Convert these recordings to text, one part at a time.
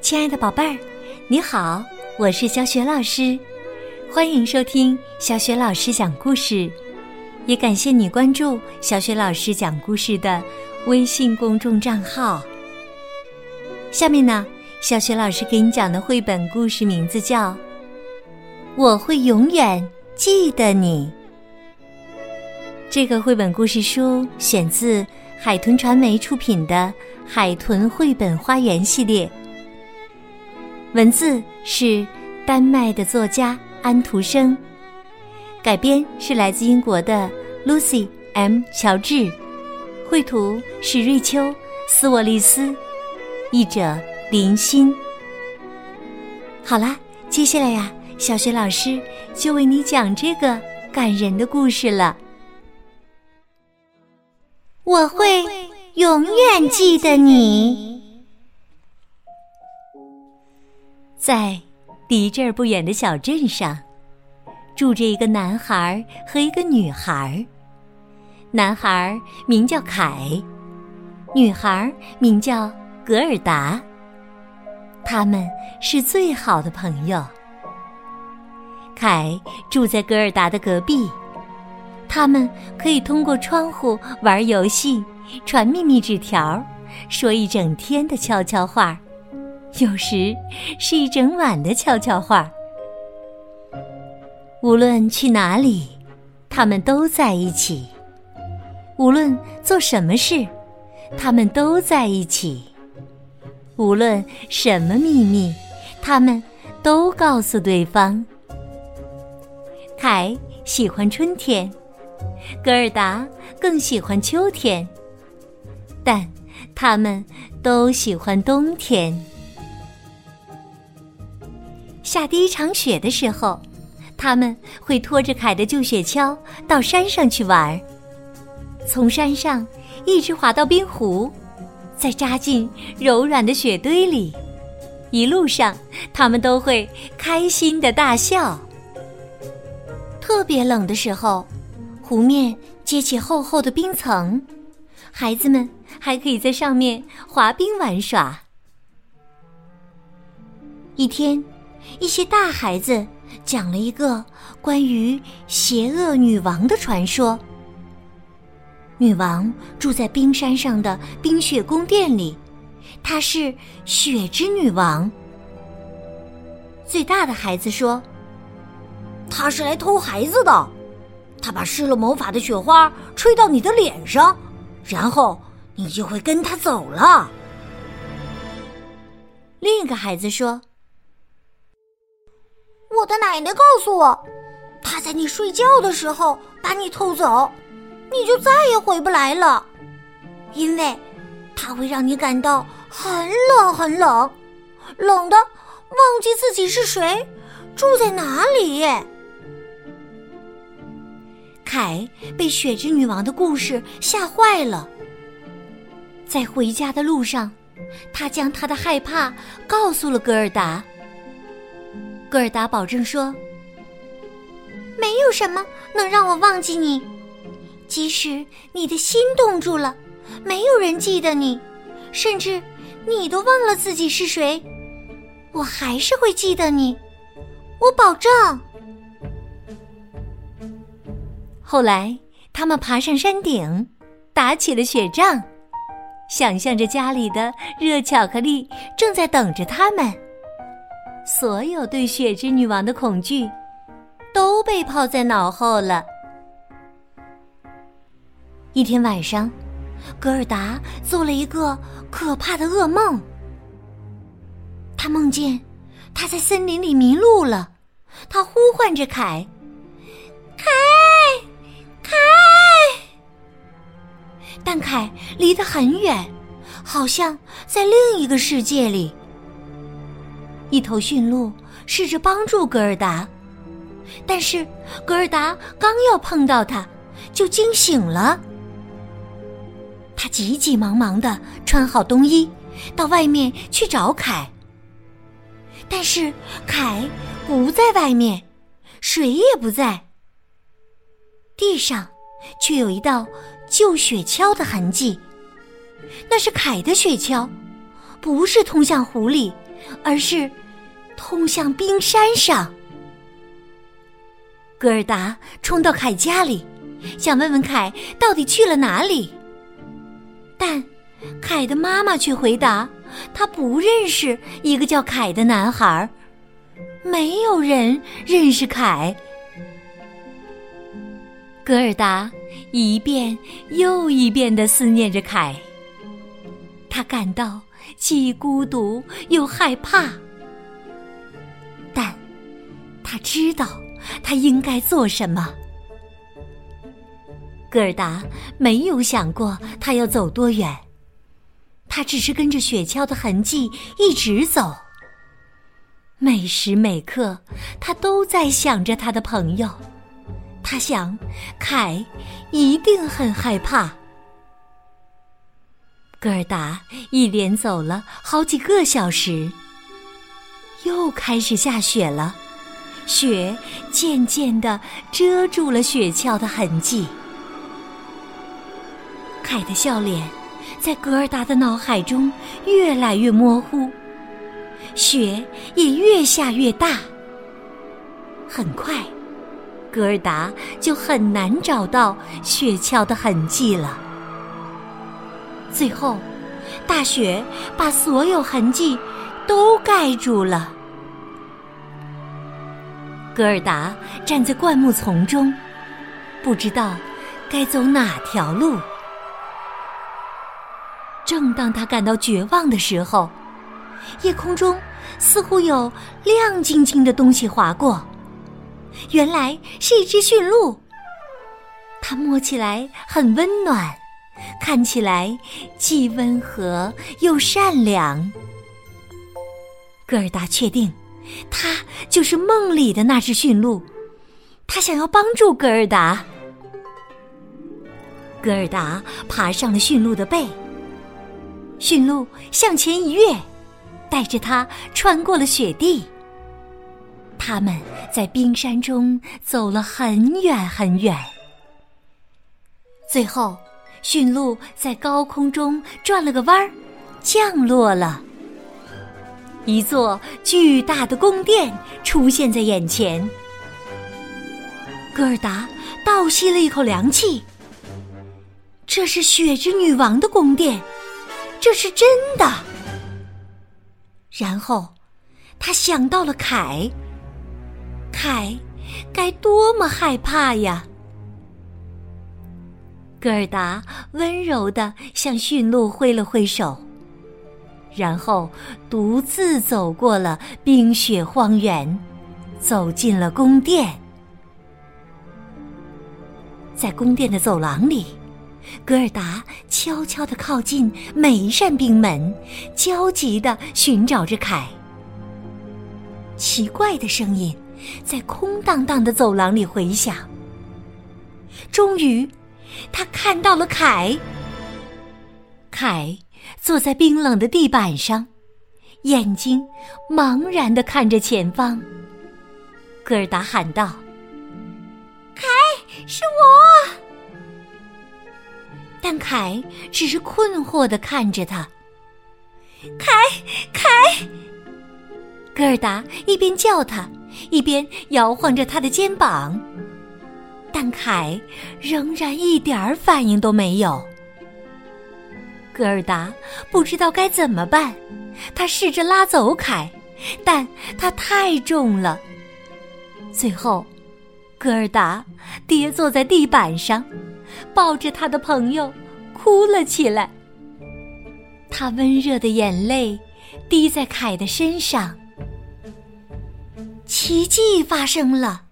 亲爱的宝贝儿，你好，我是小雪老师，欢迎收听小雪老师讲故事，也感谢你关注小雪老师讲故事的微信公众账号。下面呢，小雪老师给你讲的绘本故事名字叫《我会永远记得你》。这个绘本故事书选自海豚传媒出品的《海豚绘本花园》系列。文字是丹麦的作家安徒生，改编是来自英国的 Lucy M. 乔治，绘图是瑞秋·斯沃利斯，译者林欣。好啦，接下来呀，小雪老师就为你讲这个感人的故事了。我会永远记得你。在离这儿不远的小镇上，住着一个男孩和一个女孩。男孩名叫凯，女孩名叫格尔达。他们是最好的朋友。凯住在格尔达的隔壁，他们可以通过窗户玩游戏、传秘密纸条、说一整天的悄悄话。有时是一整晚的悄悄话。无论去哪里，他们都在一起；无论做什么事，他们都在一起；无论什么秘密，他们都告诉对方。凯喜欢春天，格尔达更喜欢秋天，但他们都喜欢冬天。下第一场雪的时候，他们会拖着凯的旧雪橇到山上去玩从山上一直滑到冰湖，再扎进柔软的雪堆里。一路上，他们都会开心的大笑。特别冷的时候，湖面结起厚厚的冰层，孩子们还可以在上面滑冰玩耍。一天。一些大孩子讲了一个关于邪恶女王的传说。女王住在冰山上的冰雪宫殿里，她是雪之女王。最大的孩子说：“她是来偷孩子的，她把施了魔法的雪花吹到你的脸上，然后你就会跟她走了。”另一个孩子说。我的奶奶告诉我，她在你睡觉的时候把你偷走，你就再也回不来了，因为它会让你感到很冷很冷，冷的忘记自己是谁，住在哪里。凯被雪之女王的故事吓坏了，在回家的路上，他将他的害怕告诉了格尔达。戈尔达保证说：“没有什么能让我忘记你，即使你的心冻住了，没有人记得你，甚至你都忘了自己是谁，我还是会记得你，我保证。”后来，他们爬上山顶，打起了雪仗，想象着家里的热巧克力正在等着他们。所有对雪之女王的恐惧都被抛在脑后了。一天晚上，格尔达做了一个可怕的噩梦。他梦见他在森林里迷路了，他呼唤着凯：“凯，凯！”但凯离得很远，好像在另一个世界里。一头驯鹿试着帮助格尔达，但是格尔达刚要碰到它，就惊醒了。他急急忙忙的穿好冬衣，到外面去找凯。但是凯不在外面，水也不在。地上却有一道旧雪橇的痕迹，那是凯的雪橇，不是通向湖里。而是通向冰山上。戈尔达冲到凯家里，想问问凯到底去了哪里。但凯的妈妈却回答，他不认识一个叫凯的男孩，没有人认识凯。戈尔达一遍又一遍的思念着凯，他感到既孤独又害怕，但他知道。他应该做什么？戈尔达没有想过他要走多远，他只是跟着雪橇的痕迹一直走。每时每刻，他都在想着他的朋友。他想，凯一定很害怕。戈尔达一连走了好几个小时，又开始下雪了。雪渐渐地遮住了雪橇的痕迹，凯的笑脸在格尔达的脑海中越来越模糊，雪也越下越大。很快，格尔达就很难找到雪橇的痕迹了。最后，大雪把所有痕迹都盖住了。戈尔达站在灌木丛中，不知道该走哪条路。正当他感到绝望的时候，夜空中似乎有亮晶晶的东西划过，原来是一只驯鹿。它摸起来很温暖，看起来既温和又善良。戈尔达确定。他就是梦里的那只驯鹿，他想要帮助格尔达。格尔达爬上了驯鹿的背，驯鹿向前一跃，带着他穿过了雪地。他们在冰山中走了很远很远，最后，驯鹿在高空中转了个弯儿，降落了。一座巨大的宫殿出现在眼前，戈尔达倒吸了一口凉气。这是雪之女王的宫殿，这是真的。然后，他想到了凯，凯该多么害怕呀！戈尔达温柔的向驯鹿挥了挥手。然后独自走过了冰雪荒原，走进了宫殿。在宫殿的走廊里，格尔达悄悄地靠近每一扇冰门，焦急地寻找着凯。奇怪的声音在空荡荡的走廊里回响。终于，他看到了凯。凯。坐在冰冷的地板上，眼睛茫然的看着前方。戈尔达喊道：“凯，是我。”但凯只是困惑的看着他。凯，凯！戈尔达一边叫他，一边摇晃着他的肩膀，但凯仍然一点儿反应都没有。戈尔达不知道该怎么办，他试着拉走凯，但他太重了。最后，戈尔达跌坐在地板上，抱着他的朋友哭了起来。他温热的眼泪滴在凯的身上。奇迹发生了，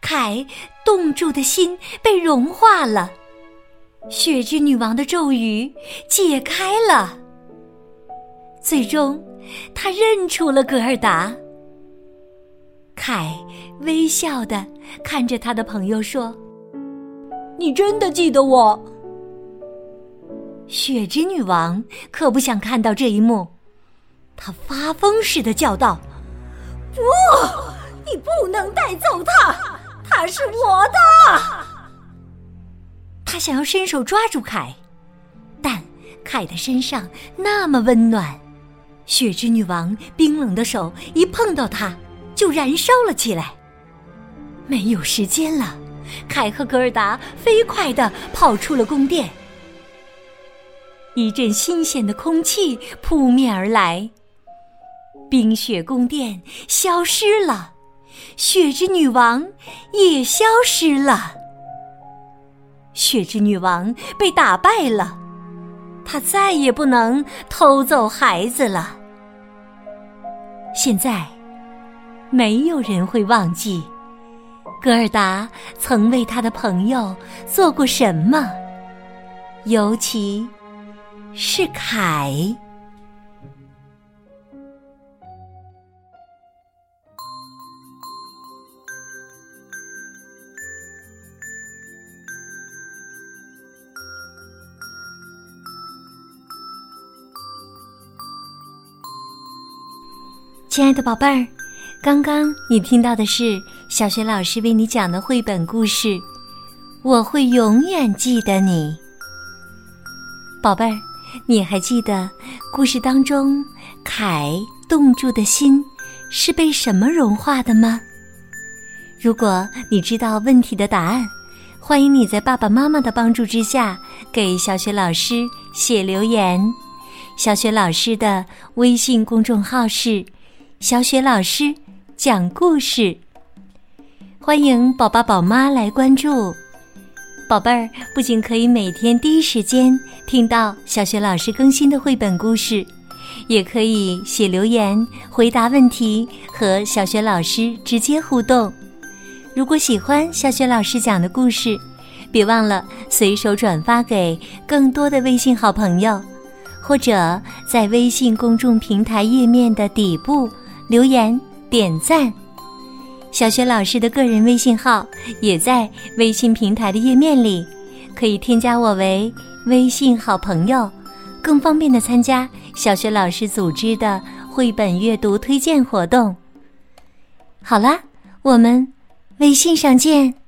凯冻住的心被融化了。雪之女王的咒语解开了，最终，他认出了格尔达。凯微笑的看着他的朋友说：“你真的记得我？”雪之女王可不想看到这一幕，她发疯似的叫道：“不，你不能带走他，他是我的。”他想要伸手抓住凯，但凯的身上那么温暖，雪之女王冰冷的手一碰到它，就燃烧了起来。没有时间了，凯和格尔达飞快地跑出了宫殿。一阵新鲜的空气扑面而来，冰雪宫殿消失了，雪之女王也消失了。雪之女王被打败了，她再也不能偷走孩子了。现在，没有人会忘记格尔达曾为他的朋友做过什么，尤其。是凯。亲爱的宝贝儿，刚刚你听到的是小学老师为你讲的绘本故事《我会永远记得你》，宝贝儿。你还记得故事当中凯冻住的心是被什么融化的吗？如果你知道问题的答案，欢迎你在爸爸妈妈的帮助之下给小雪老师写留言。小雪老师的微信公众号是“小雪老师讲故事”，欢迎宝宝宝妈来关注。宝贝儿不仅可以每天第一时间听到小学老师更新的绘本故事，也可以写留言回答问题和小学老师直接互动。如果喜欢小雪老师讲的故事，别忘了随手转发给更多的微信好朋友，或者在微信公众平台页面的底部留言点赞。小雪老师的个人微信号也在微信平台的页面里，可以添加我为微信好朋友，更方便的参加小雪老师组织的绘本阅读推荐活动。好啦，我们微信上见。